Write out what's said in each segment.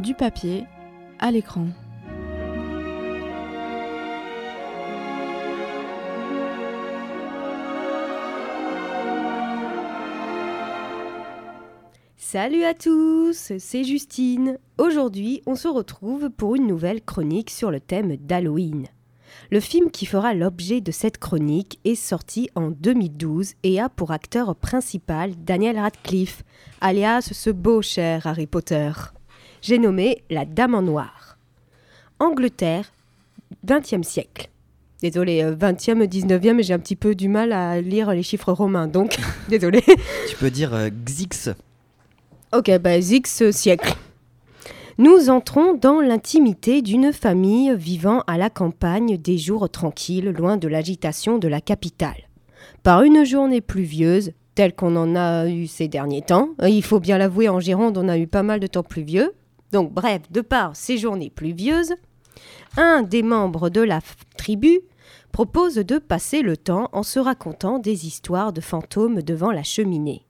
du papier à l'écran. Salut à tous, c'est Justine. Aujourd'hui, on se retrouve pour une nouvelle chronique sur le thème d'Halloween. Le film qui fera l'objet de cette chronique est sorti en 2012 et a pour acteur principal Daniel Radcliffe, alias ce beau cher Harry Potter. J'ai nommé La Dame en Noir. Angleterre, 20e siècle. Désolé, 20e, 19e, mais j'ai un petit peu du mal à lire les chiffres romains, donc désolé. Tu peux dire euh, Xix. Ok, bah X siècle. Nous entrons dans l'intimité d'une famille vivant à la campagne des jours tranquilles, loin de l'agitation de la capitale. Par une journée pluvieuse, telle qu'on en a eu ces derniers temps, il faut bien l'avouer, en Gironde, on a eu pas mal de temps pluvieux. Donc, bref, de par ces journées pluvieuses, un des membres de la tribu propose de passer le temps en se racontant des histoires de fantômes devant la cheminée.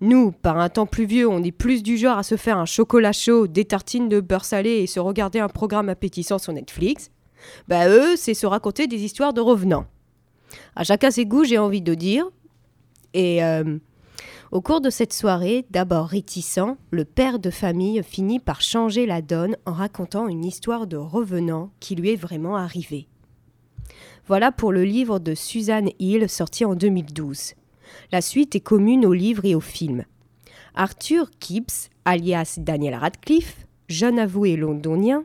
Nous, par un temps pluvieux, on est plus du genre à se faire un chocolat chaud, des tartines de beurre salé et se regarder un programme appétissant sur Netflix. Bah eux, c'est se raconter des histoires de revenants. À chacun ses goûts, j'ai envie de dire. Et euh, au cours de cette soirée, d'abord réticent, le père de famille finit par changer la donne en racontant une histoire de revenant qui lui est vraiment arrivée. Voilà pour le livre de Suzanne Hill sorti en 2012. La suite est commune au livre et au film. Arthur Gibbs, alias Daniel Radcliffe, jeune avoué londonien,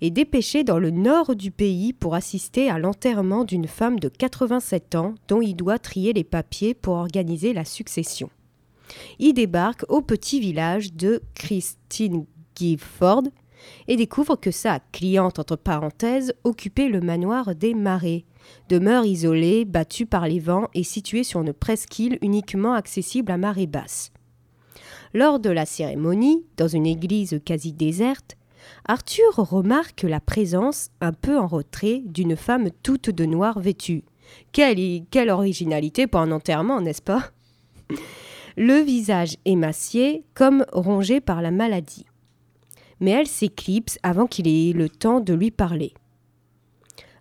est dépêché dans le nord du pays pour assister à l'enterrement d'une femme de 87 ans dont il doit trier les papiers pour organiser la succession. Il débarque au petit village de Christine Gifford et découvre que sa cliente, entre parenthèses, occupait le manoir des Marais, demeure isolée, battue par les vents et située sur une presqu'île uniquement accessible à marée basse. Lors de la cérémonie, dans une église quasi déserte, Arthur remarque la présence, un peu en retrait, d'une femme toute de noir vêtue. Quelle, quelle originalité pour un enterrement, n'est-ce pas? Le visage émacié, comme rongé par la maladie. Mais elle s'éclipse avant qu'il ait le temps de lui parler.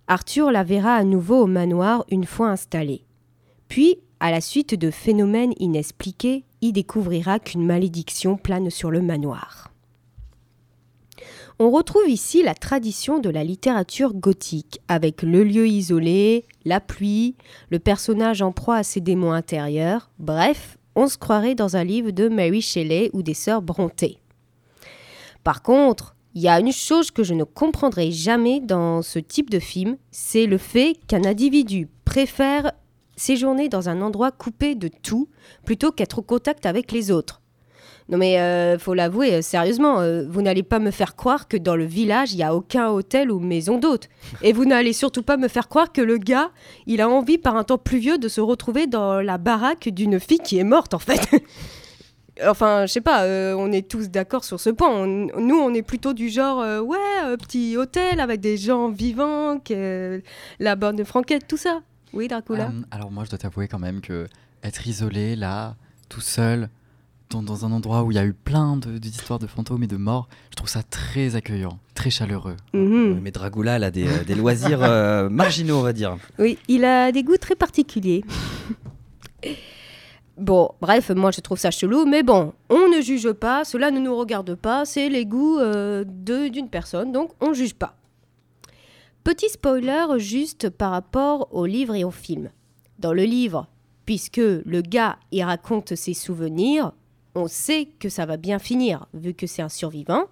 Arthur la verra à nouveau au manoir une fois installé. Puis, à la suite de phénomènes inexpliqués, il découvrira qu'une malédiction plane sur le manoir. On retrouve ici la tradition de la littérature gothique, avec le lieu isolé, la pluie, le personnage en proie à ses démons intérieurs, bref, on se croirait dans un livre de Mary Shelley ou des sœurs Brontë. Par contre, il y a une chose que je ne comprendrai jamais dans ce type de film, c'est le fait qu'un individu préfère séjourner dans un endroit coupé de tout plutôt qu'être au contact avec les autres. Non mais euh, faut l'avouer, euh, sérieusement, euh, vous n'allez pas me faire croire que dans le village, il n'y a aucun hôtel ou maison d'hôte. Et vous n'allez surtout pas me faire croire que le gars, il a envie par un temps pluvieux de se retrouver dans la baraque d'une fille qui est morte en fait. Enfin, je sais pas, euh, on est tous d'accord sur ce point. nous, on est plutôt du genre, ouais, petit hôtel avec des gens vivants, la bonne franquette, tout ça. Oui, Dracula Alors, moi, je dois t'avouer quand même que être isolé, là, tout seul, dans, un endroit où il y a eu plein d'histoires de, fantômes et de morts, je trouve ça très accueillant, très chaleureux. Mhm. Mais Dracula, elle a des, des loisirs marginaux, on va dire. Oui, il a des goûts très particuliers. Bon, bref, moi je trouve ça chelou, mais bon, on ne juge pas, cela ne nous regarde pas, c'est les goûts euh, d'une personne, donc on ne juge pas. Petit spoiler juste par rapport au livre et au film. Dans le livre, puisque le gars y raconte ses souvenirs, on sait que ça va bien finir, vu que c'est un survivant.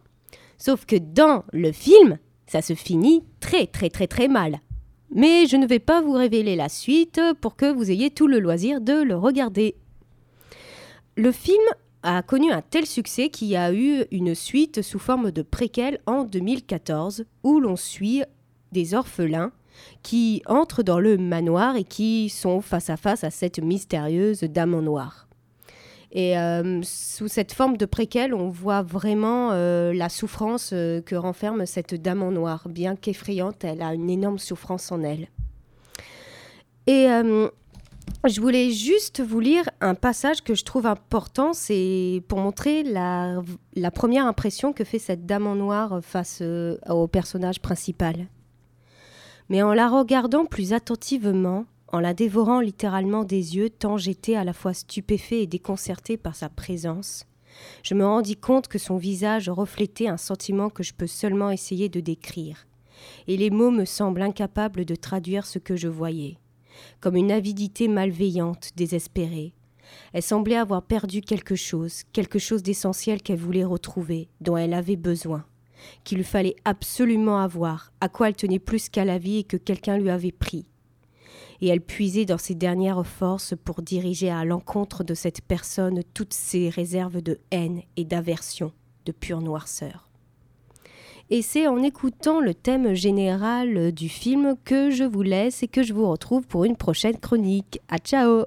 Sauf que dans le film, ça se finit très très très très mal. Mais je ne vais pas vous révéler la suite pour que vous ayez tout le loisir de le regarder. Le film a connu un tel succès qu'il y a eu une suite sous forme de préquel en 2014 où l'on suit des orphelins qui entrent dans le manoir et qui sont face à face à cette mystérieuse dame en noir. Et euh, sous cette forme de préquel, on voit vraiment euh, la souffrance euh, que renferme cette dame en noir. Bien qu'effrayante, elle a une énorme souffrance en elle. Et Je voulais juste vous lire un passage que je trouve important, c'est pour montrer la, la première impression que fait cette dame en noir face au personnage principal. Mais en la regardant plus attentivement, en la dévorant littéralement des yeux, tant j'étais à la fois stupéfait et déconcerté par sa présence, je me rendis compte que son visage reflétait un sentiment que je peux seulement essayer de décrire, et les mots me semblent incapables de traduire ce que je voyais comme une avidité malveillante, désespérée. Elle semblait avoir perdu quelque chose, quelque chose d'essentiel qu'elle voulait retrouver, dont elle avait besoin, qu'il lui fallait absolument avoir, à quoi elle tenait plus qu'à la vie et que quelqu'un lui avait pris. Et elle puisait dans ses dernières forces pour diriger à l'encontre de cette personne toutes ses réserves de haine et d'aversion, de pure noirceur. Et c'est en écoutant le thème général du film que je vous laisse et que je vous retrouve pour une prochaine chronique. À ciao